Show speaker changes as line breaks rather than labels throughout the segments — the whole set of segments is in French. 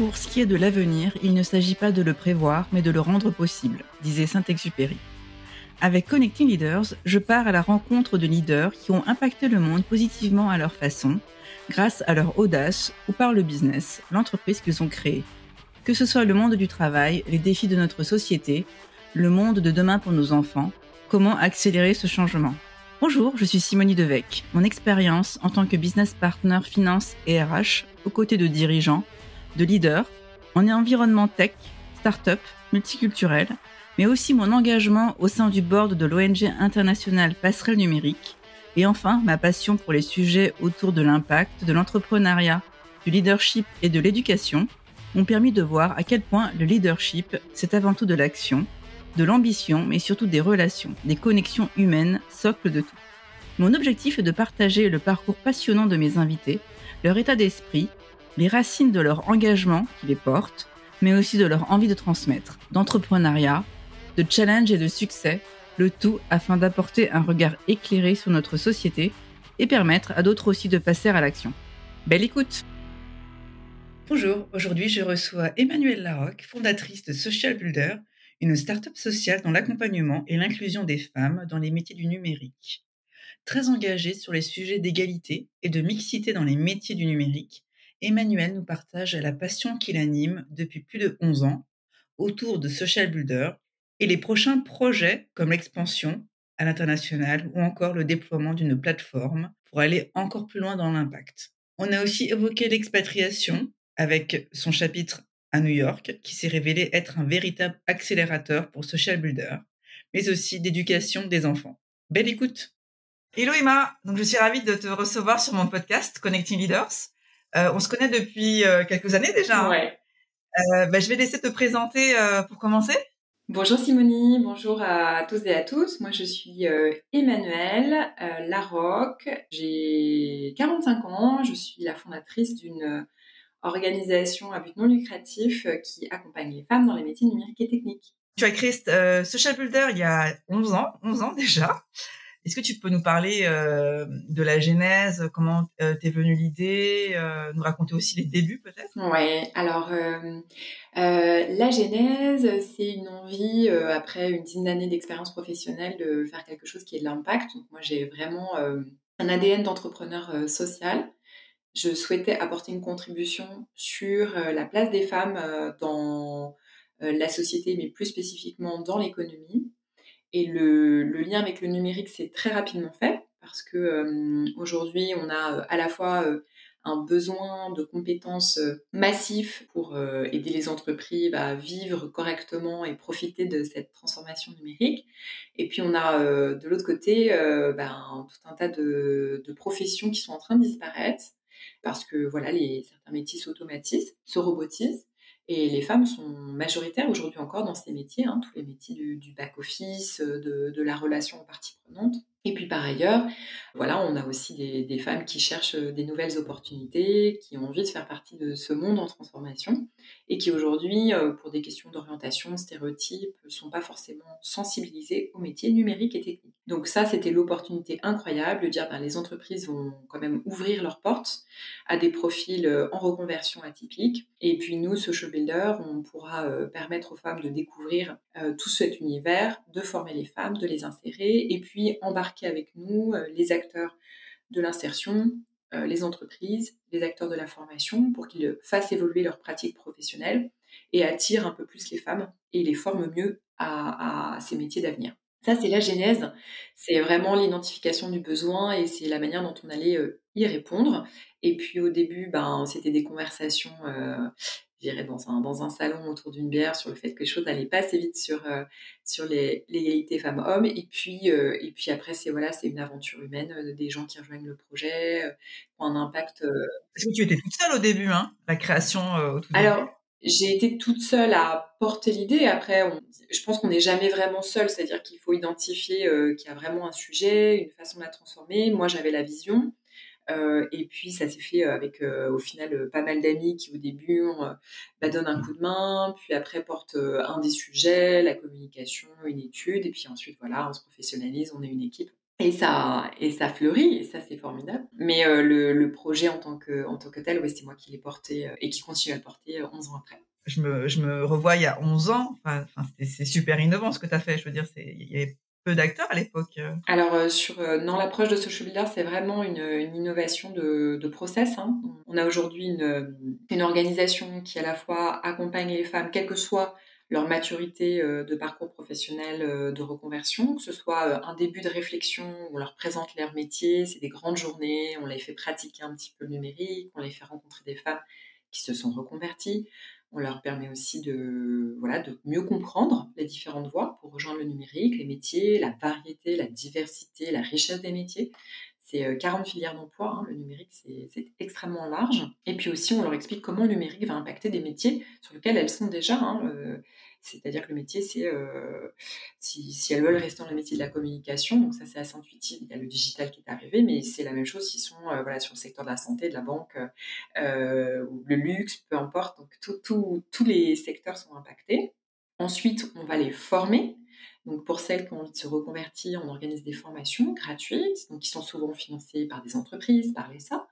Pour ce qui est de l'avenir, il ne s'agit pas de le prévoir, mais de le rendre possible, disait Saint-Exupéry. Avec Connecting Leaders, je pars à la rencontre de leaders qui ont impacté le monde positivement à leur façon, grâce à leur audace ou par le business, l'entreprise qu'ils ont créée. Que ce soit le monde du travail, les défis de notre société, le monde de demain pour nos enfants, comment accélérer ce changement. Bonjour, je suis Simonie Devec. Mon expérience en tant que business partner finance et RH, aux côtés de dirigeants, de leaders, en environnement tech, start-up, multiculturel, mais aussi mon engagement au sein du board de l'ONG internationale Passerelle Numérique, et enfin ma passion pour les sujets autour de l'impact, de l'entrepreneuriat, du leadership et de l'éducation m'ont permis de voir à quel point le leadership, c'est avant tout de l'action, de l'ambition, mais surtout des relations, des connexions humaines, socle de tout. Mon objectif est de partager le parcours passionnant de mes invités, leur état d'esprit, les racines de leur engagement qui les portent, mais aussi de leur envie de transmettre, d'entrepreneuriat, de challenge et de succès, le tout afin d'apporter un regard éclairé sur notre société et permettre à d'autres aussi de passer à l'action. Belle écoute Bonjour, aujourd'hui je reçois Emmanuelle Larocque, fondatrice de Social Builder, une start-up sociale dans l'accompagnement et l'inclusion des femmes dans les métiers du numérique. Très engagée sur les sujets d'égalité et de mixité dans les métiers du numérique, Emmanuel nous partage la passion qui l'anime depuis plus de 11 ans autour de Social Builder et les prochains projets comme l'expansion à l'international ou encore le déploiement d'une plateforme pour aller encore plus loin dans l'impact. On a aussi évoqué l'expatriation avec son chapitre à New York qui s'est révélé être un véritable accélérateur pour Social Builder, mais aussi d'éducation des enfants. Belle écoute Hello Emma, donc je suis ravie de te recevoir sur mon podcast Connecting Leaders. Euh, on se connaît depuis euh, quelques années déjà.
Hein. Ouais.
Euh, bah, je vais laisser te présenter pour commencer.
Bonjour Simonie, bonjour à tous et à toutes. Moi je suis Emmanuelle Larocque, j'ai 45 ans, je suis la fondatrice d'une organisation à but non lucratif qui accompagne les femmes dans les métiers numériques et techniques.
Tu as créé Social Builder il y a 11 ans, 11 ans déjà. Est-ce que tu peux nous parler euh, de la genèse, comment euh, t'es venue l'idée, euh, nous raconter aussi les débuts peut-être?
Ouais, alors la genèse, c'est une envie, après une dizaine d'années d'expérience professionnelle, de faire quelque chose qui ait de l'impact. Moi j'ai vraiment un ADN d'entrepreneur social. Je souhaitais apporter une contribution sur la place des femmes dans la société, mais plus spécifiquement dans l'économie. Et le, lien avec le numérique s'est très rapidement fait parce que euh, aujourd'hui, on a euh, à la fois euh, un besoin de compétences massifs pour aider les entreprises à vivre correctement et profiter de cette transformation numérique. Et puis on a de l'autre côté ben, tout un tas de, de, professions qui sont en train de disparaître parce que voilà, les, certains métiers s'automatisent, se robotisent. Et les femmes sont majoritaires aujourd'hui encore dans ces métiers, hein, tous les métiers du, back-office, de, de, la relation aux parties prenantes. Et puis par ailleurs, voilà, on a aussi des, femmes qui cherchent euh, des nouvelles opportunités, qui ont envie de faire partie de ce monde en transformation et qui aujourd'hui, euh, pour des questions d'orientation, stéréotypes, ne sont pas forcément sensibilisées aux métiers numériques et techniques. Donc ça, c'était l'opportunité incroyable de dire ben, les entreprises vont quand même ouvrir leurs portes à des profils euh, en reconversion atypiques. Et puis nous, Social Builder, on pourra permettre aux femmes de découvrir tout cet univers, de former les femmes, de les insérer et puis embarquer avec nous euh, les acteurs de l'insertion, euh, les entreprises, les acteurs de la formation pour qu'ils fassent évoluer leurs pratiques professionnelles et attirent un peu plus les femmes et les forment mieux à, ces métiers d'avenir. Ça, c'est la genèse, c'est vraiment l'identification du besoin et c'est la manière dont on allait euh, y répondre. Et puis au début, ben, c'était des conversations j'irais dans un, dans un salon autour d'une bière sur le fait que les choses n'allaient pas assez vite sur, euh, sur l'égalité femmes-hommes. Et puis, euh, et puis après, c'est voilà, une aventure humaine, euh, des gens qui rejoignent le projet, ont un impact.
Parce que tu étais toute seule au début, hein, la création au tout
début? Alors, j'ai été toute seule à porter l'idée. Après, je pense qu'on n'est jamais vraiment seul, c'est-à-dire qu'il faut identifier qu'il y a vraiment un sujet, une façon de la transformer. Moi, j'avais la vision. Euh, et puis ça s'est fait euh, avec euh, au final pas mal d'amis qui au début bah, donnent un coup de main, puis après portent un des sujets, la communication, une étude, et puis ensuite voilà, on se professionnalise, on est une équipe. Et ça, et ça fleurit, et ça c'est formidable. Mais le, le, projet en tant que, en tant que tel, c'est moi qui l'ai porté et qui continue à le porter 11 ans après.
Je me, je me revois il y a 11 ans, enfin, c'est super innovant ce que tu as fait, je veux dire, il y avait peu d'acteurs à l'époque.
Alors, sur, dans l'approche de Social Builder, c'est vraiment une, innovation de, process. Hein. On a aujourd'hui une, une organisation qui à la fois accompagne les femmes, quel que soit leur maturité euh, de parcours professionnel euh, de reconversion, que ce soit euh, un début de réflexion, on leur présente leur métier, c'est des grandes journées, on les fait pratiquer un petit peu le numérique, on les fait rencontrer des femmes qui se sont reconverties, on leur permet aussi de, mieux comprendre les différentes voies pour rejoindre le numérique, les métiers, la variété, la diversité, la richesse des métiers. C'est 40 filières d'emploi, hein, le numérique, c'est extrêmement large. Et puis aussi, on leur explique comment le numérique va impacter des métiers sur lesquels elles sont déjà. Hein, c'est-à-dire que le métier, c'est euh, si, si, elles veulent rester dans le métier de la communication, donc ça c'est assez intuitif, il y a le digital qui est arrivé, mais c'est la même chose s'ils sont euh, voilà, sur le secteur de la santé, de la banque, euh, ou le luxe, peu importe. Donc tous les secteurs sont impactés. Ensuite, on va les former. Donc pour celles qui ont envie de se reconvertir, on organise des formations gratuites, donc qui sont souvent financées par des entreprises, par l'ESA,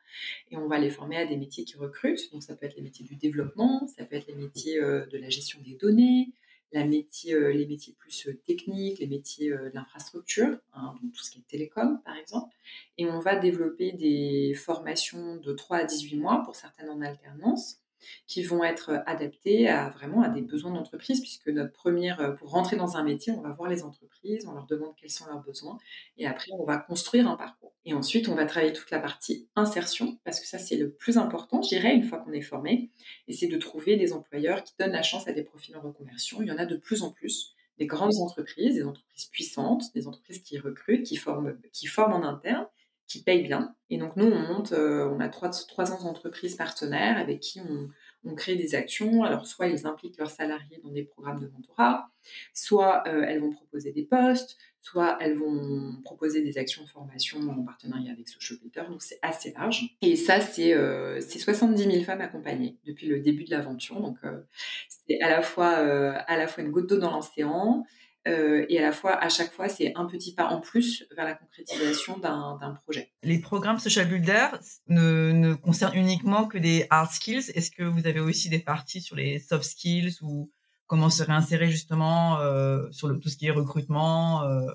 et on va les former à des métiers qui recrutent. Donc ça peut être les métiers du développement, ça peut être les métiers de la gestion des données, euh, les métiers plus euh, techniques, les métiers euh, de l'infrastructure, hein, donc tout ce qui est télécom par exemple. Et on va développer des formations de 3 à 18 mois, pour certaines en alternance, qui vont être adaptées à vraiment à des besoins d'entreprise, puisque notre première, pour rentrer dans un métier, on va voir les entreprises, on leur demande quels sont leurs besoins, et après on va construire un parcours. Et ensuite, on va travailler toute la partie insertion, parce que ça, c'est le plus important, je dirais, une fois qu'on est formé, et c'est de trouver des employeurs qui donnent la chance à des profils en reconversion. Il y en a de plus en plus, des grandes entreprises, des entreprises puissantes, des entreprises qui recrutent, qui forment, qui forment en interne, qui payent bien. Et donc, nous, on monte, euh, on a 300 entreprises partenaires avec qui on, on crée des actions. Alors, soit ils impliquent leurs salariés dans des programmes de mentorat, soit euh, elles vont proposer des postes, soit elles vont proposer des actions de formation en partenariat avec Social Peter. Donc, c'est assez large. Et ça, c'est euh, 70 000 femmes accompagnées depuis le début de l'aventure. Donc, euh, c'est à la fois à la fois une goutte d'eau dans l'océan, euh, et à la fois, à chaque fois, c'est un petit pas en plus vers la concrétisation d'un projet.
Les programmes Social Builder ne, ne, concernent uniquement que des hard skills. Est-ce que vous avez aussi des parties sur les soft skills ou comment se réinsérer justement euh, sur le, tout ce qui est recrutement euh?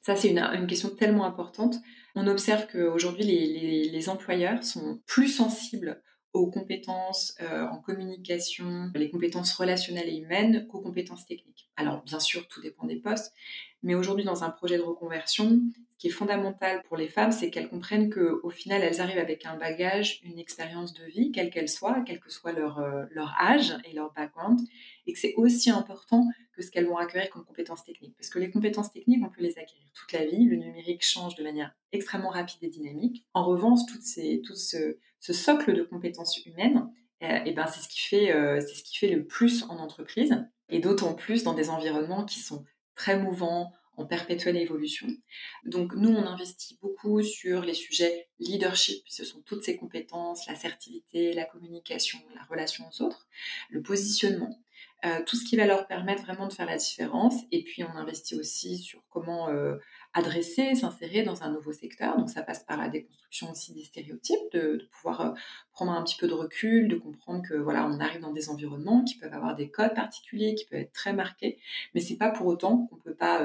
Ça, c'est une, une, question tellement importante. On observe qu'aujourd'hui, les, les, les employeurs sont plus sensibles aux compétences euh, en communication, les compétences relationnelles et humaines qu'aux compétences techniques. Alors bien sûr, tout dépend des postes, mais aujourd'hui dans un projet de reconversion, qui est fondamental pour les femmes, c'est qu'elles comprennent qu'au final, elles arrivent avec un bagage, une expérience de vie, quelle qu'elle soit, quel que soit leur, euh, leur âge et leur background, et que c'est aussi important que ce qu'elles vont acquérir comme compétences techniques. Parce que les compétences techniques, on peut les acquérir toute la vie. Le numérique change de manière extrêmement rapide et dynamique. En revanche, toutes ces, tout ce, socle de compétences humaines, et ben, c'est ce, qui fait, euh, c'est ce qui fait le plus en entreprise, et d'autant plus dans des environnements qui sont très mouvants, en perpétuelle évolution. Donc nous, on investit beaucoup sur les sujets leadership, ce sont toutes ces compétences, l'assertivité, la communication, la relation aux autres, le positionnement, euh, tout ce qui va leur permettre vraiment de faire la différence. Et puis on investit aussi sur comment euh, adresser, s'insérer dans un nouveau secteur. Donc ça passe par la déconstruction aussi des stéréotypes, de, pouvoir euh, prendre un petit peu de recul, de comprendre que voilà, on arrive dans des environnements qui peuvent avoir des codes particuliers, qui peuvent être très marqués, mais c'est pas pour autant qu'on peut pas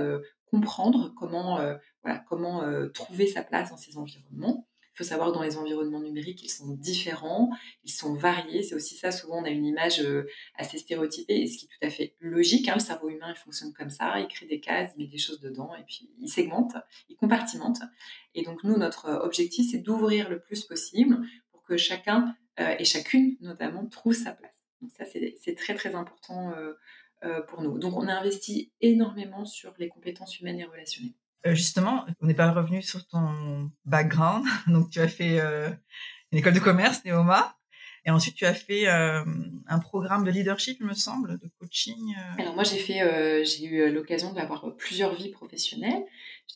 comprendre comment euh, voilà, comment trouver sa place dans ces environnements. Il faut savoir que dans les environnements numériques, ils sont différents, ils sont variés. C'est aussi ça, souvent on a une image euh, assez stéréotypée, ce qui est tout à fait logique. Hein. le cerveau humain, il fonctionne comme ça, il crée des cases, il met des choses dedans, et puis il segmente, il compartimente. Et donc nous, notre objectif, c'est d'ouvrir le plus possible pour que chacun, euh, et chacune notamment, trouve sa place. Donc ça, c'est très très important euh, pour nous. Donc on a investi énormément sur les compétences humaines et relationnelles.
Euh, justement, on n'est pas revenu sur ton background. Donc, tu as fait euh, une école de commerce, Néoma. Et ensuite, tu as fait euh, un programme de leadership, il me semble, de coaching.
Alors moi, j'ai fait, j'ai eu l'occasion d'avoir plusieurs vies professionnelles.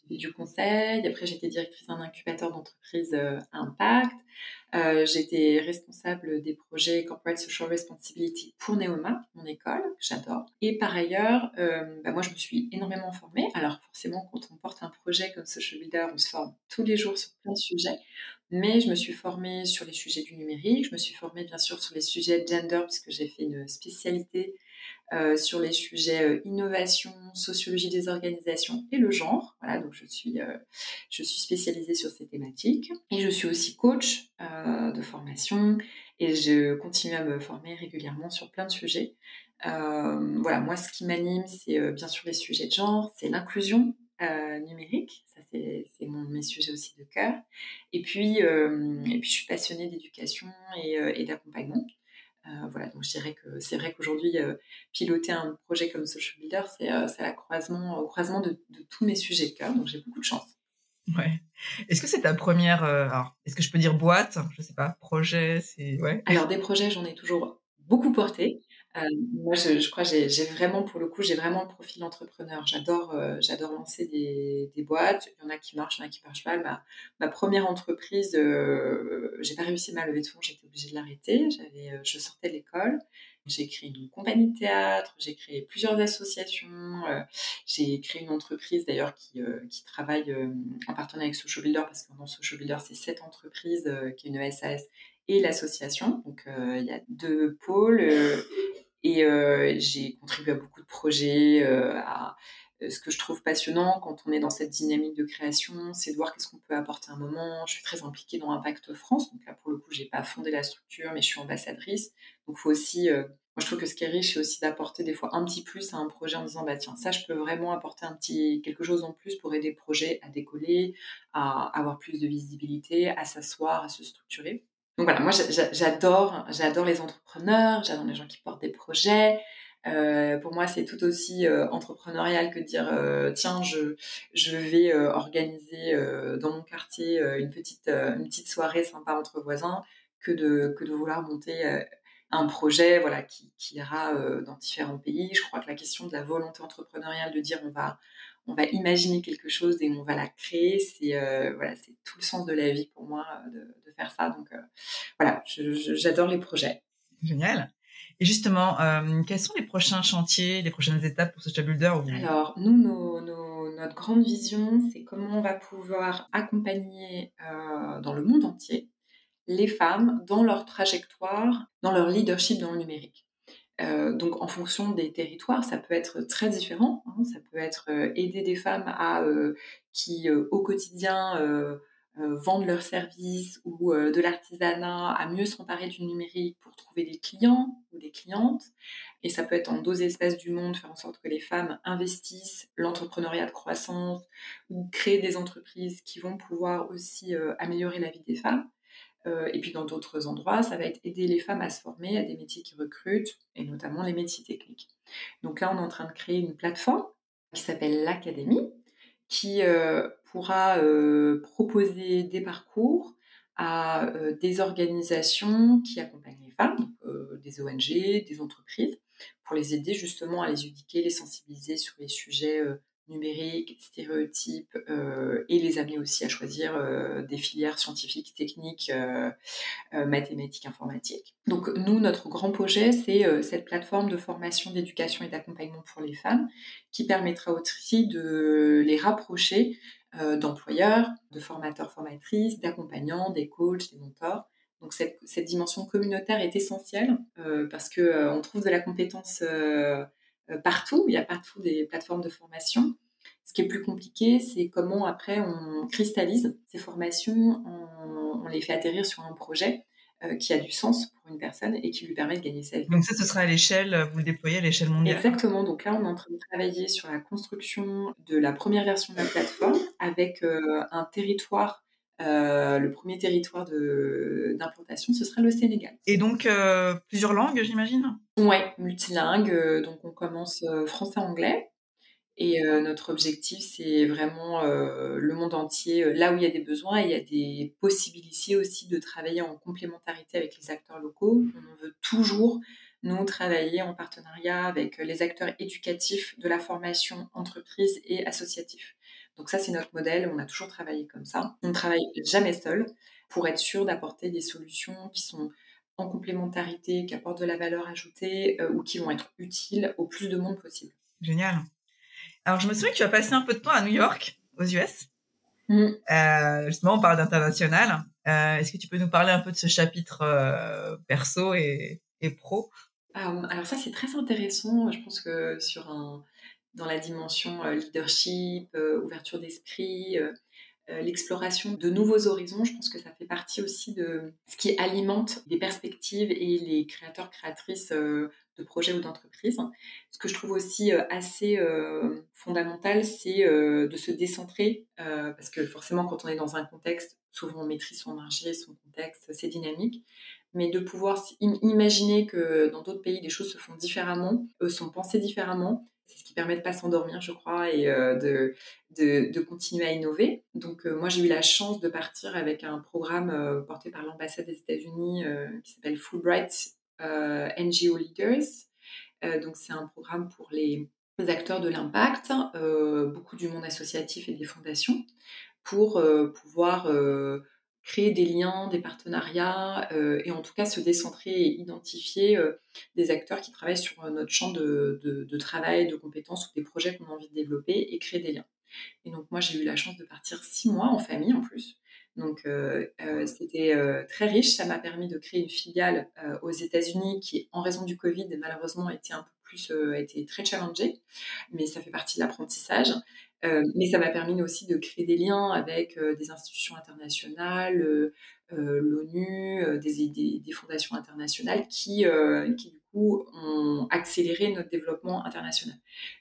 J'ai du conseil. Après, j'étais directrice d'un incubateur d'entreprise impact. Euh, j'étais responsable des projets Corporate Social Responsibility pour Neoma, mon école, que j'adore. Et par ailleurs, euh, bah, moi, je me suis énormément formée. Alors, forcément, quand on porte un projet comme Social Builder, on se forme tous les jours sur plein de sujets. Mais je me suis formée sur les sujets du numérique. Je me suis formée, bien sûr, sur les sujets gender, puisque j'ai fait une spécialité euh, sur les sujets euh, innovation, sociologie des organisations et le genre. Voilà, donc je suis, euh, je suis spécialisée sur ces thématiques. Et je suis aussi coach de formation et je continue à me former régulièrement sur plein de sujets. voilà, moi, ce qui m'anime, c'est bien sûr les sujets de genre, c'est l'inclusion numérique. Ça, c'est mes sujets aussi de cœur. Et puis, et puis je suis passionnée d'éducation et, et d'accompagnement. Euh, voilà, donc je dirais que c'est vrai qu'aujourd'hui, euh, piloter un projet comme Social Builder, c'est euh, la croisement, au croisement de, tous mes sujets de cœur, donc j'ai beaucoup de chance.
Ouais. Est-ce que c'est ta première, alors, est-ce que je peux dire boîte? Je sais pas, projet, c'est ouais.
Alors des projets, j'en ai toujours beaucoup porté. Euh, moi, je, crois j'ai j'ai vraiment, pour le coup, j'ai vraiment le profil entrepreneur. J'adore euh, j'adore lancer des, boîtes. Il y en a qui marchent, il y en a qui marchent mal. Ma, première entreprise, euh, j'ai pas réussi ma levée de fonds, j'étais obligée de l'arrêter. J'avais, je sortais de l'école. J'ai créé une compagnie de théâtre, j'ai créé plusieurs associations, j'ai créé une entreprise d'ailleurs qui, travaille en partenariat avec Social Builder parce que dans Social Builder, c'est cette entreprise qui est une SAS et l'association. Donc il y a deux pôles et euh, j'ai contribué à beaucoup de projets, euh, à euh, ce que je trouve passionnant quand on est dans cette dynamique de création, c'est de voir qu'est-ce qu'on peut apporter à un moment. Je suis très impliquée dans Impact France, donc là pour le coup, j'ai pas fondé la structure, mais je suis ambassadrice. Donc faut aussi, moi je trouve que ce qui est riche, c'est aussi d'apporter des fois un petit plus à un projet en disant bah tiens ça je peux vraiment apporter un petit quelque chose en plus pour aider le projet à décoller, à avoir plus de visibilité, à s'asseoir, à se structurer. Donc voilà, moi j'adore, j'adore les entrepreneurs, j'adore les gens qui portent des projets. Euh, pour moi, c'est tout aussi euh, entrepreneurial que de dire euh, tiens, je, je vais organiser dans mon quartier une petite une petite soirée sympa entre voisins que de que de vouloir monter un projet voilà qui, qui ira dans différents pays. Je crois que la question de la volonté entrepreneuriale de dire on va on va imaginer quelque chose et on va la créer. C'est euh, voilà, c'est tout le sens de la vie pour moi euh, de, faire ça. Donc euh, voilà, j'adore les projets.
Génial. Et justement, quels sont les prochains chantiers, les prochaines étapes pour Social Builder
Alors, nous, notre grande vision, c'est comment on va pouvoir accompagner dans le monde entier les femmes dans leur trajectoire, dans leur leadership dans le numérique. Euh, donc en fonction des territoires, ça peut être très différent. Hein. Ça peut être euh, aider des femmes euh, qui au quotidien vendent leurs services ou de l'artisanat à mieux s'emparer du numérique pour trouver des clients ou des clientes. Et ça peut être en d'autres espaces du monde, faire en sorte que les femmes investissent l'entrepreneuriat de croissance ou créer des entreprises qui vont pouvoir aussi améliorer la vie des femmes. Euh, et puis dans d'autres endroits, ça va être aider les femmes à se former à des métiers qui recrutent, et notamment les métiers techniques. Donc là, on est en train de créer une plateforme qui s'appelle l'Académie, qui euh, pourra euh, proposer des parcours à des organisations qui accompagnent les femmes, des ONG, des entreprises, pour les aider justement à les éduquer, les sensibiliser sur les sujets numériques, stéréotypes, euh, et les amener aussi à choisir euh, des filières scientifiques, techniques, euh, mathématiques, informatiques. Donc nous, notre grand projet, c'est cette plateforme de formation, d'éducation et d'accompagnement pour les femmes qui permettra aussi de les rapprocher d'employeurs, de formateurs, formatrices, d'accompagnants, des coachs, des mentors. Donc cette, cette dimension communautaire est essentielle parce que on trouve de la compétence partout. Il y a partout des plateformes de formation. Ce qui est plus compliqué, c'est comment après on cristallise ces formations, on, les fait atterrir sur un projet euh, qui a du sens pour une personne et qui lui permet de gagner sa vie.
Donc ça, ce sera à l'échelle, vous le déployez à l'échelle mondiale
Exactement. Donc là, on est en train de travailler sur la construction de la première version de la plateforme avec euh, un territoire euh, le premier territoire d'implantation, ce sera le Sénégal.
Et donc, euh, plusieurs langues, j'imagine?
Oui, multilingue. Euh, donc, on commence français-anglais. Et notre objectif, c'est vraiment le monde entier, là où il y a des besoins. Et il y a des possibilités aussi de travailler en complémentarité avec les acteurs locaux. On veut toujours, nous, travailler en partenariat avec les acteurs éducatifs de la formation entreprise et associatif Donc ça, c'est notre modèle. On a toujours travaillé comme ça. On ne travaille jamais seul pour être sûr d'apporter des solutions qui sont en complémentarité, qui apportent de la valeur ajoutée euh, ou qui vont être utiles au plus de monde possible.
Génial. Alors, je me souviens que tu as passé un peu de temps à New York, aux US. Mm. Euh, justement, on parle d'international. Euh, est-ce que tu peux nous parler un peu de ce chapitre perso et, et pro?
Alors ça, c'est très intéressant. Je pense que sur un, dans la dimension leadership, ouverture d'esprit, euh, l'exploration de nouveaux horizons. Je pense que ça fait partie aussi de ce qui alimente les perspectives et les créateurs, créatrices euh, de projets ou d'entreprises. Ce que je trouve aussi euh, assez fondamental, c'est de se décentrer, parce que forcément, quand on est dans un contexte, souvent on maîtrise son marché, son contexte, c'est dynamique, mais de pouvoir imaginer que dans d'autres pays, les choses se font différemment, sont pensées différemment, c'est ce qui permet de pas s'endormir, je crois, et euh, de, de, continuer à innover. Donc, euh, moi, j'ai eu la chance de partir avec un programme euh, porté par l'ambassade des États-Unis qui s'appelle Fulbright NGO Leaders. donc, c'est un programme pour les acteurs de l'impact, beaucoup du monde associatif et des fondations, pour pouvoir créer des liens, des partenariats euh, et en tout cas se décentrer et identifier euh, des acteurs qui travaillent sur notre champ de, de, travail, de compétences ou des projets qu'on a envie de développer et créer des liens. Et donc moi j'ai eu la chance de partir six mois en famille en plus. Donc euh, c'était très riche, ça m'a permis de créer une filiale aux États-Unis qui, en raison du Covid, malheureusement a été un peu plus, a été très challengée, mais ça fait partie de l'apprentissage. Euh, mais ça m'a permis aussi de créer des liens avec euh, des institutions internationales, euh, l'ONU, des, fondations internationales qui, qui, du coup, ont accéléré notre développement international.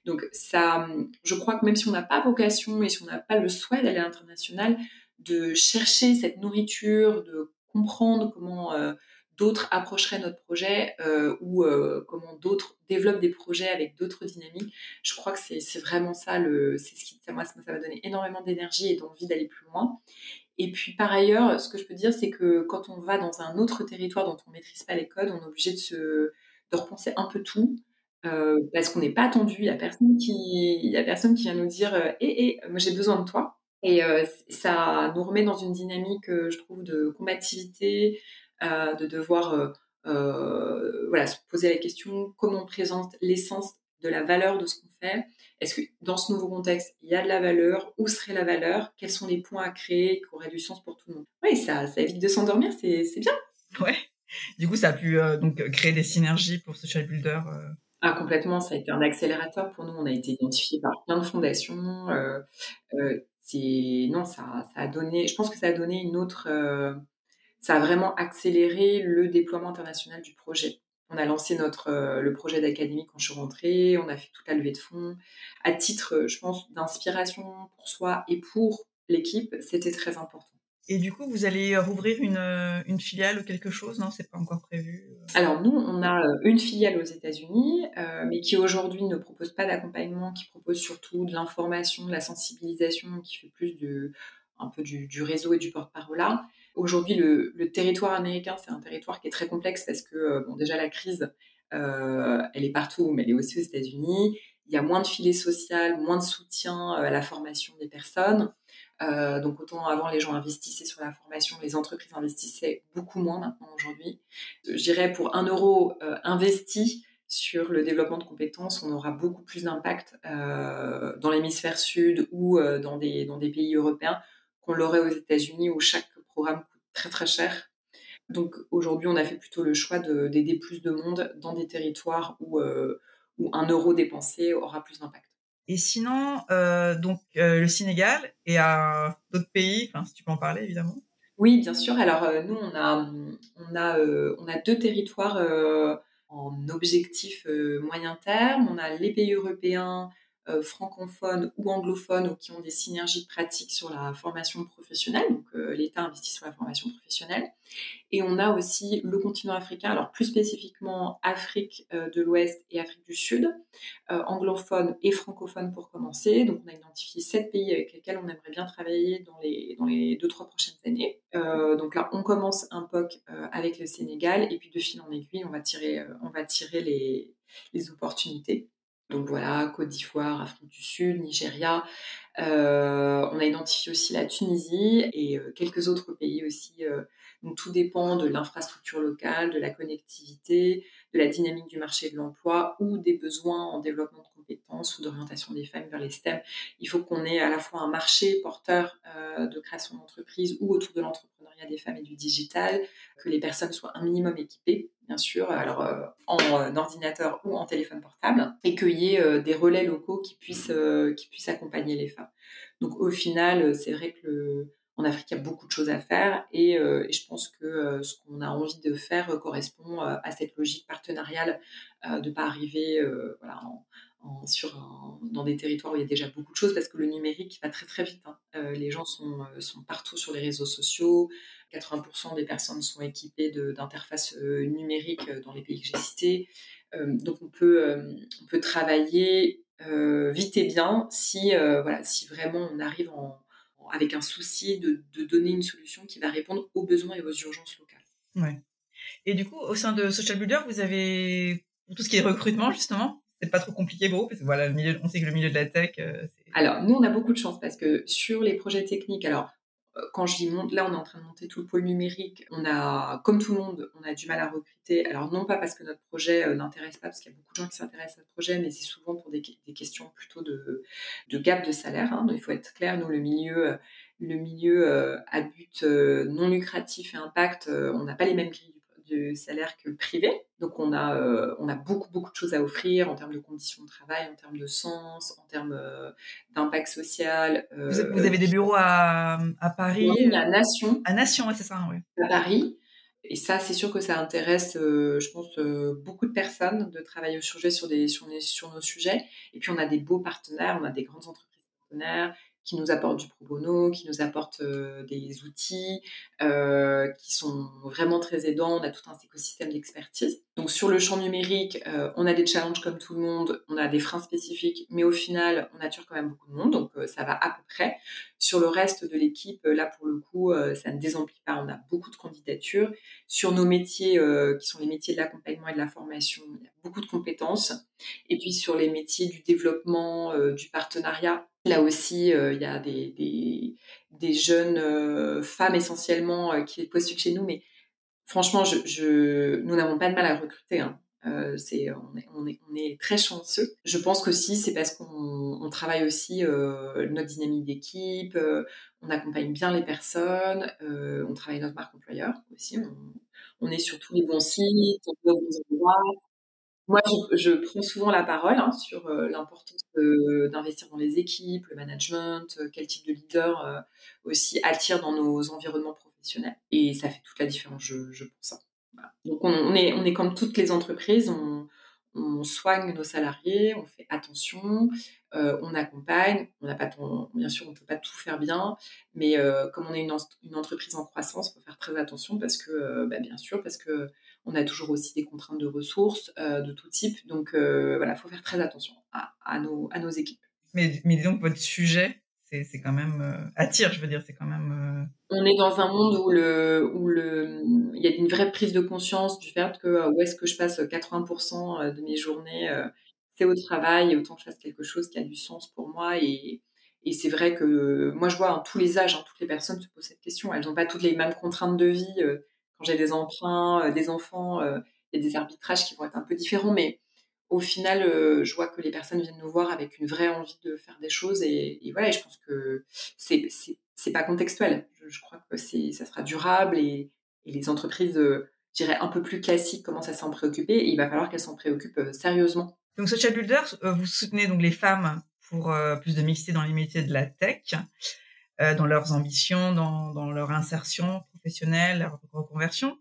Donc, ça, je crois que même si on n'a pas vocation et si on n'a pas le souhait d'aller à l'international, de chercher cette nourriture, de comprendre comment d'autres approcheraient notre projet euh, ou euh, comment d'autres développent des projets avec d'autres dynamiques. Je crois que c'est vraiment ça, le, c'est ce qui, moi, ça m'a donné énormément d'énergie et d'envie d'aller plus loin. Et puis par ailleurs, ce que je peux dire, c'est que quand on va dans un autre territoire dont on ne maîtrise pas les codes, on est obligé de, se, de repenser un peu tout. Euh, parce qu'on n'est pas attendu, il n'y a, personne qui, a personne qui vient nous dire Hé, eh, moi j'ai besoin de toi ». Et ça nous remet dans une dynamique, je trouve, de combativité, de devoir euh, euh, voilà, se poser la question comment on présente l'essence de la valeur de ce qu'on fait? Est-ce que dans ce nouveau contexte, il y a de la valeur? Où serait la valeur? Quels sont les points à créer qui auraient du sens pour tout le monde? Oui, ça, ça évite de s'endormir, c'est bien.
Ouais. Du coup, ça a pu euh, donc créer des synergies pour Social Builder.
Ah, complètement, ça a été un accélérateur pour nous. On a été identifié par plein de fondations. c'est non, ça, ça, a donné. Je pense que ça a donné une autre ça a vraiment accéléré le déploiement international du projet. On a lancé notre, euh, le projet d'académie quand je suis rentrée, on a fait toute la levée de fonds. À titre, euh, je pense, d'inspiration pour soi et pour l'équipe, c'était très important.
Et du coup, vous allez rouvrir une, euh, une filiale ou quelque chose? Non, c'est pas encore prévu.
Alors nous, on a une filiale aux États-Unis, mais qui aujourd'hui ne propose pas d'accompagnement, qui propose surtout de l'information, de la sensibilisation, qui fait plus de un peu du, du réseau et du porte-parole. Aujourd'hui, le, territoire américain, c'est un territoire qui est très complexe parce que, euh, bon, déjà, la crise, euh, elle est partout, mais elle est aussi aux États-Unis. Il y a moins de filets social, moins de soutien euh, à la formation des personnes. donc, autant avant, les gens investissaient sur la formation, les entreprises investissaient beaucoup moins maintenant aujourd'hui. Je dirais pour un euro investi, sur le développement de compétences, on aura beaucoup plus d'impact dans l'hémisphère sud ou dans, des, dans des pays européens qu'on l'aurait aux États-Unis où chaque programme coûte très très cher. Donc aujourd'hui, on a fait plutôt le choix d'aider plus de monde dans des territoires où, euh, où un euro dépensé aura plus d'impact.
Et sinon, euh, donc euh, le Sénégal et à d'autres pays, enfin, si tu peux en parler évidemment.
Oui, bien sûr. Alors nous, on a, on a, on a deux territoires en objectif moyen terme. On a les pays européens francophones ou anglophones ou qui ont des synergies pratiques sur la formation professionnelle. Euh, l'État investit sur la formation professionnelle. Et on a aussi le continent africain, alors plus spécifiquement Afrique euh, de l'Ouest et Afrique du Sud, anglophone et francophone pour commencer. Donc, on a identifié sept pays avec lesquels on aimerait bien travailler dans les, deux, trois prochaines années. donc là, on commence un POC avec le Sénégal et puis de fil en aiguille, on va tirer, on va tirer les opportunités. Donc voilà, Côte d'Ivoire, Afrique du Sud, Nigeria. Euh, on a identifié aussi la Tunisie et euh, quelques autres pays aussi. Euh, donc tout dépend de l'infrastructure locale, de la connectivité, de la dynamique du marché de l'emploi ou des besoins en développement de compétences ou d'orientation des femmes vers les STEM. Il faut qu'on ait à la fois un marché porteur de création d'entreprise ou autour de des femmes et du digital, que les personnes soient un minimum équipées bien sûr, alors euh, en euh, ordinateur ou en téléphone portable, et qu'il y ait euh, des relais locaux qui puissent, qui puissent accompagner les femmes. Donc au final, c'est vrai que en Afrique, il y a beaucoup de choses à faire et, je pense que ce qu'on a envie de faire correspond à cette logique partenariale de ne pas arriver voilà, sur dans des territoires où il y a déjà beaucoup de choses parce que le numérique va très très vite. Hein. les gens sont, sont partout sur les réseaux sociaux, 80% des personnes sont équipées d'interfaces euh, numériques euh, dans les pays que j'ai cités. Euh, donc on peut, on peut travailler vite et bien si, voilà, si vraiment on arrive avec un souci de, donner une solution qui va répondre aux besoins et aux urgences locales.
Ouais. Et du coup, au sein de Social Builder, vous avez tout ce qui est recrutement, justement? C'est pas trop compliqué pour vous Parce que voilà, le milieu, on sait que le milieu de la tech.
alors, nous, on a beaucoup de chance parce que sur les projets techniques, alors euh, quand je dis monte, là, on est en train de monter tout le pôle numérique. On a, comme tout le monde, on a du mal à recruter. Alors, non pas parce que notre projet euh, n'intéresse pas, parce qu'il y a beaucoup de gens qui s'intéressent à notre projet, mais c'est souvent pour des, questions plutôt de, de gap de salaire. Hein. Donc, il faut être clair, nous, le milieu, euh, le milieu à but non lucratif et impact, on n'a pas les mêmes grilles de salaire que le privé. Donc on a, euh, on a beaucoup, beaucoup de choses à offrir en termes de conditions de travail, en termes de sens, en termes euh, d'impact social.
Euh, vous, avez des bureaux à, à Paris
Oui, à Nation.
À Nation, c'est ça, oui.
À Paris. Et ça, c'est sûr que ça intéresse, je pense, beaucoup de personnes de travailler au sujet sur, des, sur, sur nos sujets. Et puis, on a des beaux partenaires, on a des grandes entreprises partenaires qui nous apportent du pro bono, qui nous apportent des outils, qui sont vraiment très aidants. On a tout un écosystème d'expertise. Donc sur le champ numérique, on a des challenges comme tout le monde, on a des freins spécifiques, mais au final, on attire quand même beaucoup de monde, donc ça va à peu près. Sur le reste de l'équipe, là pour le coup, ça ne désemplit pas. On a beaucoup de candidatures. Sur nos métiers, qui sont les métiers de l'accompagnement et de la formation, il y a beaucoup de compétences. Et puis sur les métiers du développement, du partenariat, Là aussi, euh, il y a des, jeunes euh, femmes essentiellement euh, qui postulent chez nous, mais franchement, nous n'avons pas de mal à recruter. Hein. c'est, on, est, est, est, très chanceux. Je pense qu'aussi, c'est parce qu'on travaille aussi notre dynamique d'équipe, on accompagne bien les personnes, on travaille notre marque employeur aussi. On, est sur tous les bons sites, on aux bons endroits. Moi, je, prends souvent la parole hein, sur euh, l'importance d'investir dans les équipes, le management, euh, quel type de leader euh, aussi attire dans nos environnements professionnels. Et ça fait toute la différence, je, pense. Hein. Donc, on, est, on est comme toutes les entreprises, on, soigne nos salariés, on fait attention, on accompagne. On pas bien sûr, on ne peut pas tout faire bien, mais comme on est une, une, entreprise en croissance, il faut faire très attention parce que, bah, bien sûr, parce que on a toujours aussi des contraintes de ressources euh, de tout type. Donc euh, voilà, il faut faire très attention à, nos, à nos équipes.
Mais, mais disons que votre sujet, c'est quand même euh, attire, je veux dire, c'est quand même.
On est dans un monde où le où le il y a une vraie prise de conscience du fait que où est-ce que je passe 80% de mes journées, c'est au travail, autant que je fasse quelque chose qui a du sens pour moi et et c'est vrai que moi je vois à tous les âges, hein, toutes les personnes se posent cette question. Elles n'ont pas toutes les mêmes contraintes de vie j'ai des emprunts, euh, des enfants, euh, il des arbitrages qui vont être un peu différents, mais au final, euh, je vois que les personnes viennent nous voir avec une vraie envie de faire des choses et, voilà, je pense que c'est c'est pas contextuel. Je, crois que ça sera durable et, les entreprises, je dirais un peu plus classiques, commencent à s'en préoccuper et il va falloir qu'elles s'en préoccupent sérieusement.
Donc Social Builder, vous soutenez donc les femmes pour plus de mixité dans les métiers de la tech, dans leurs ambitions, dans leur insertion professionnelle, la reconversion.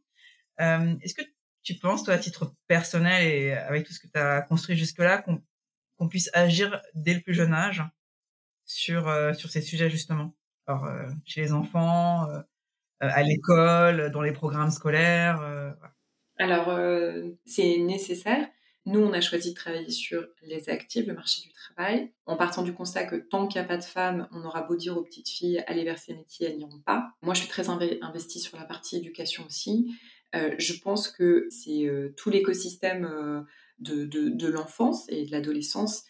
Euh, est-ce que tu penses, toi, à titre personnel et avec tout ce que tu as construit jusque-là, qu'on puisse agir dès le plus jeune âge sur, euh, sur ces sujets, justement? Alors, euh, chez les enfants, à l'école, dans les programmes scolaires
Alors, c'est nécessaire. Nous, on a choisi de travailler sur les actifs, le marché du travail, en partant du constat que tant qu'il n'y a pas de femmes, on aura beau dire aux petites filles, allez vers ces métiers, elles n'iront pas. Moi, je suis très investie sur la partie éducation aussi. Euh, je pense que c'est euh, tout l'écosystème euh, de, de, l'enfance et de l'adolescence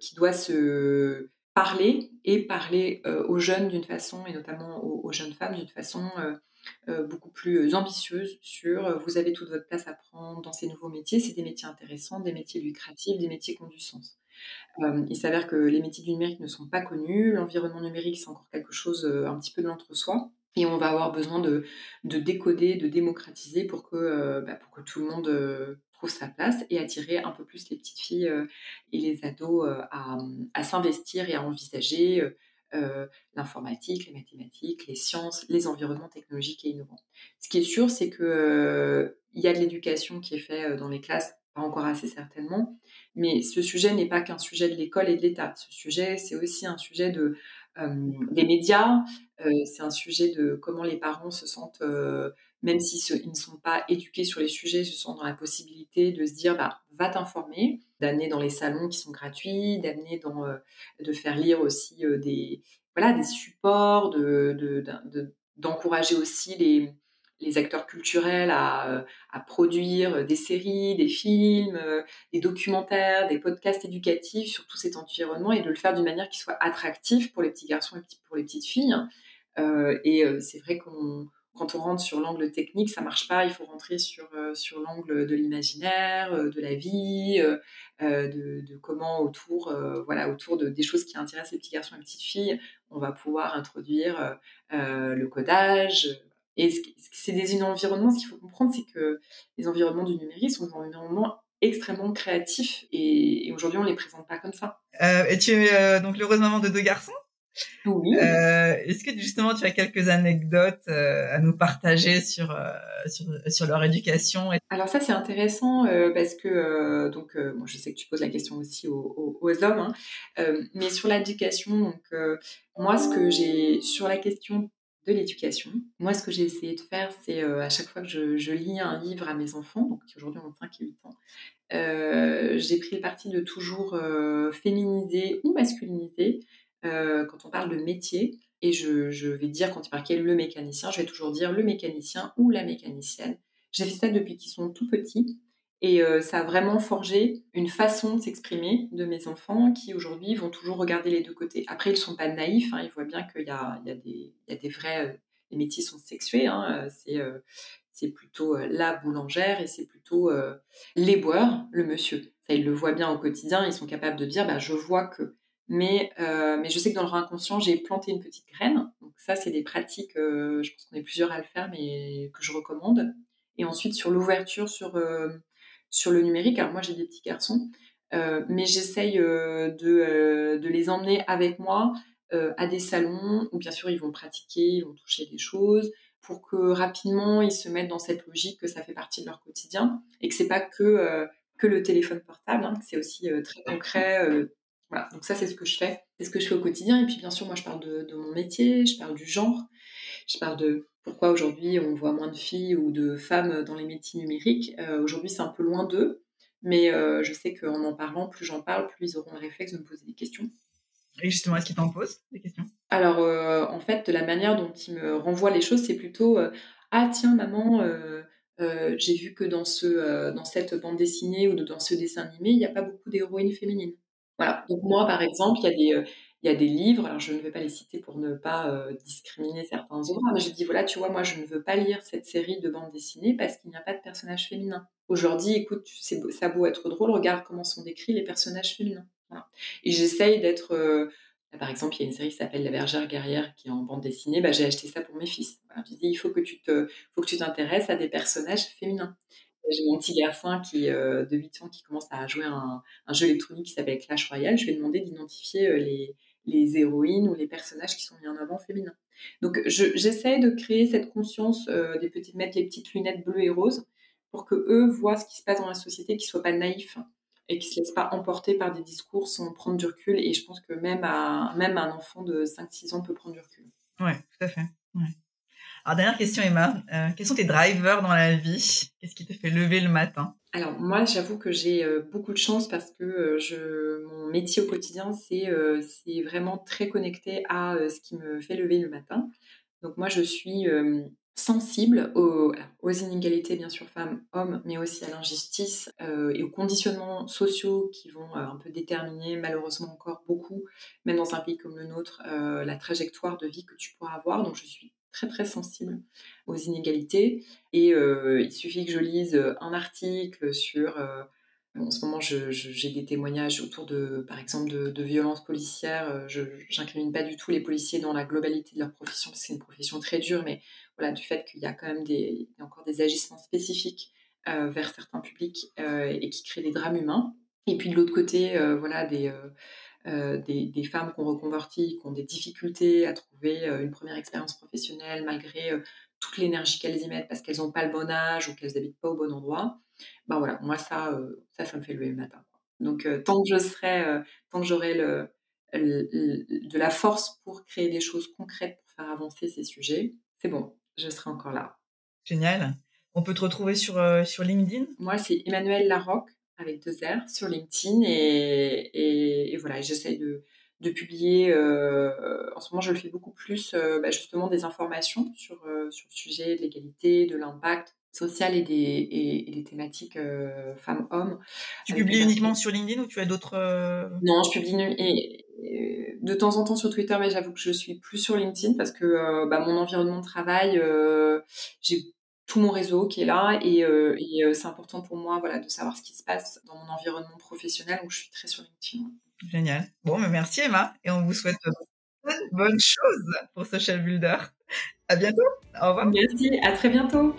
qui doit se parler et parler aux jeunes d'une façon, et notamment aux, jeunes femmes d'une façon beaucoup plus ambitieuse sur vous avez toute votre place à prendre dans ces nouveaux métiers. C'est des métiers intéressants, des métiers lucratifs, des métiers qui ont du sens. il s'avère que les métiers du numérique ne sont pas connus. L'environnement numérique, c'est encore quelque chose un petit peu de l'entre-soi. Et on va avoir besoin de, de décoder, de démocratiser pour que, bah, pour que tout le monde sa place et attirer un peu plus les petites filles euh, et les ados euh, à, s'investir et à envisager euh, l'informatique, les mathématiques, les sciences, les environnements technologiques et innovants. Ce qui est sûr, c'est qu'il il y a de l'éducation qui est faite dans les classes, pas encore assez certainement, mais ce sujet n'est pas qu'un sujet de l'école et de l'État. Ce sujet, c'est aussi un sujet de, des médias, c'est un sujet de comment les parents se sentent même s'ils ne sont pas éduqués sur les sujets, se sentent dans la possibilité de se dire bah, va t'informer, d'amener dans les salons qui sont gratuits, d'amener dans, euh, de faire lire aussi euh, des, voilà, des supports, de, d'encourager aussi les, les acteurs culturels à, euh, à, produire des séries, des films, des documentaires, des podcasts éducatifs sur tout cet environnement et de le faire d'une manière qui soit attractive pour les petits garçons et pour les petites filles. et c'est vrai qu'on quand on rentre sur l'angle technique, ça marche pas. Il faut rentrer sur, euh, sur l'angle de l'imaginaire, euh, de la vie, euh, de, comment autour, voilà, autour de, des choses qui intéressent les petits garçons et les petites filles, on va pouvoir introduire le codage. Et c'est des environnements, ce qu'il faut comprendre, c'est que les environnements du numérique sont des environnements extrêmement créatifs et, aujourd'hui on les présente pas comme ça.
et tu es donc l'heureuse maman de deux garçons?
Oui.
Euh, Est-ce que justement tu as quelques anecdotes euh, à nous partager sur, euh, sur, sur, leur éducation
Alors ça c'est intéressant parce que donc bon, je sais que tu poses la question aussi aux, aux, hommes, hein, mais sur l'éducation donc moi ce que j'ai sur la question de l'éducation, moi ce que j'ai essayé de faire c'est à chaque fois que je, je, lis un livre à mes enfants donc qui aujourd'hui ont 5 et 8 ans, j'ai pris le parti de toujours féminiser ou masculiniser euh, quand on parle de métier, et je, vais dire quand il marquait le mécanicien, je vais toujours dire le mécanicien ou la mécanicienne. J'ai fait ça depuis qu'ils sont tout petits. Et euh, ça a vraiment forgé une façon de s'exprimer de mes enfants qui aujourd'hui vont toujours regarder les deux côtés. Après, ils ne sont pas naïfs, hein, ils voient bien qu'il y, a, des vrais... Euh, les métiers sont sexués, hein, c'est plutôt la boulangère et c'est plutôt l'éboueur, le monsieur. Ça, ils le voient bien au quotidien, ils sont capables de dire bah, je vois que mais, euh, mais je sais que dans leur inconscient, j'ai planté une petite graine. Donc ça, c'est des pratiques, euh, je pense qu'on est plusieurs à le faire, mais que je recommande. Et ensuite, sur l'ouverture sur, euh, sur le numérique, alors moi j'ai des petits garçons, mais j'essaye de, de, les emmener avec moi à des salons où bien sûr ils vont pratiquer, ils vont toucher des choses, pour que rapidement ils se mettent dans cette logique que ça fait partie de leur quotidien et que c'est pas que, que le téléphone portable, hein, que c'est aussi très concret voilà, donc ça c'est ce que je fais, c'est ce que je fais au quotidien. Et puis bien sûr, moi je parle de, mon métier, je parle du genre, je parle de pourquoi aujourd'hui on voit moins de filles ou de femmes dans les métiers numériques. Euh, aujourd'hui c'est un peu loin d'eux, mais euh, je sais qu'en en parlant, plus j'en parle, plus ils auront le réflexe de me poser des questions.
Et justement, est-ce qu'ils t'en posent des questions?
Alors euh, en fait, la manière dont ils me renvoient les choses, c'est plutôt Ah tiens maman, j'ai vu que dans, ce, dans cette bande dessinée ou dans ce dessin animé, il n'y a pas beaucoup d'héroïnes féminines. Voilà. Donc moi, par exemple, il y a des, euh, il y a des livres, alors je ne vais pas les citer pour ne pas euh, discriminer certains autres, mais je dis voilà, tu vois, moi je ne veux pas lire cette série de bandes dessinées parce qu'il n'y a pas de personnages féminins. Aujourd'hui, écoute, c'est ça beau être drôle, regarde comment sont décrits les personnages féminins. Et j'essaye d'être. Euh, par exemple, il y a une série qui s'appelle La bergère guerrière qui est en bande dessinée. Bah, j'ai acheté ça pour mes fils. Je dis il faut que tu te, faut que tu t'intéresses à des personnages féminins. J'ai mon petit garçon qui, euh, de 8 ans qui commence à jouer un, un jeu électronique qui s'appelle Clash Royale. Je lui ai demandé d'identifier euh, les, héroïnes ou les personnages qui sont mis en avant féminins. Donc j'essaie de créer cette conscience euh, des petites, mettre les petites lunettes bleues et roses pour que eux voient ce qui se passe dans la société, qu'ils soient pas naïfs et qu'ils se laissent pas emporter par des discours sans prendre du recul. Et je pense que même, à, même un enfant de 5-6 ans peut prendre du recul.
Ouais, tout à fait. Alors, dernière question, Emma. Euh, quels sont tes drivers dans la vie? Qu'est-ce qui te fait lever le matin?
Alors, moi, j'avoue que j'ai euh, beaucoup de chance parce que euh, je, mon métier au quotidien, c'est vraiment très connecté à ce qui me fait lever le matin. Donc, moi, je suis sensible aux, inégalités, bien sûr, femmes-hommes, mais aussi à l'injustice et aux conditionnements sociaux qui vont un peu déterminer, malheureusement encore beaucoup, même dans un pays comme le nôtre, la trajectoire de vie que tu pourras avoir. Donc, je suis très très sensible aux inégalités. Et il suffit que je lise un article sur en ce moment, j'ai des témoignages autour de, par exemple, de, violences policières. Euh, je n'incrimine pas du tout les policiers dans la globalité de leur profession, parce que c'est une profession très dure, mais voilà, du fait qu'il y a quand même des, encore des agissements spécifiques euh, vers certains publics euh, et qui créent des drames humains. Et puis de l'autre côté, voilà, des, des, des, femmes qu'on reconvertit, qui ont des difficultés à trouver une première expérience professionnelle malgré toute l'énergie qu'elles y mettent parce qu'elles n'ont pas le bon âge ou qu'elles n'habitent pas au bon endroit ben voilà, moi ça, euh, ça, ça me fait lever le matin. Donc euh, tant que je serai, euh, tant que j'aurai le, de la force pour créer des choses concrètes pour faire avancer ces sujets, c'est bon, je serai encore là.
Génial. On peut te retrouver sur, sur LinkedIn?
Moi, c'est Emmanuel Larocque avec deux R sur LinkedIn et, et, voilà, j'essaye de, de, publier. en ce moment, je le fais beaucoup plus, bah, justement, des informations sur, sur le sujet de l'égalité, de l'impact, sociales et des, et, des thématiques euh, femmes-hommes.
Tu publies uniquement sur LinkedIn ou tu as d'autres... Euh,
non, je publie et, de temps en temps sur Twitter, mais j'avoue que je suis plus sur LinkedIn parce que euh, bah, mon environnement de travail, j'ai tout mon réseau qui est là et, et c'est important pour moi voilà, de savoir ce qui se passe dans mon environnement professionnel, donc je suis très sur LinkedIn.
Génial. Bon, mais merci Emma et on vous souhaite bonne chose pour Social Builder. À bientôt. Au revoir.
Merci, à très bientôt.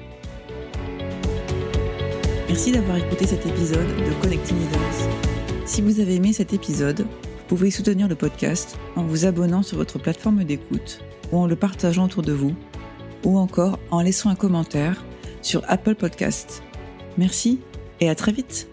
Merci d'avoir écouté cet épisode de Connecting Leaders. Si vous avez aimé cet épisode, vous pouvez soutenir le podcast en vous abonnant sur votre plateforme d'écoute ou en le partageant autour de vous ou encore en laissant un commentaire sur Apple Podcast. Merci et à très vite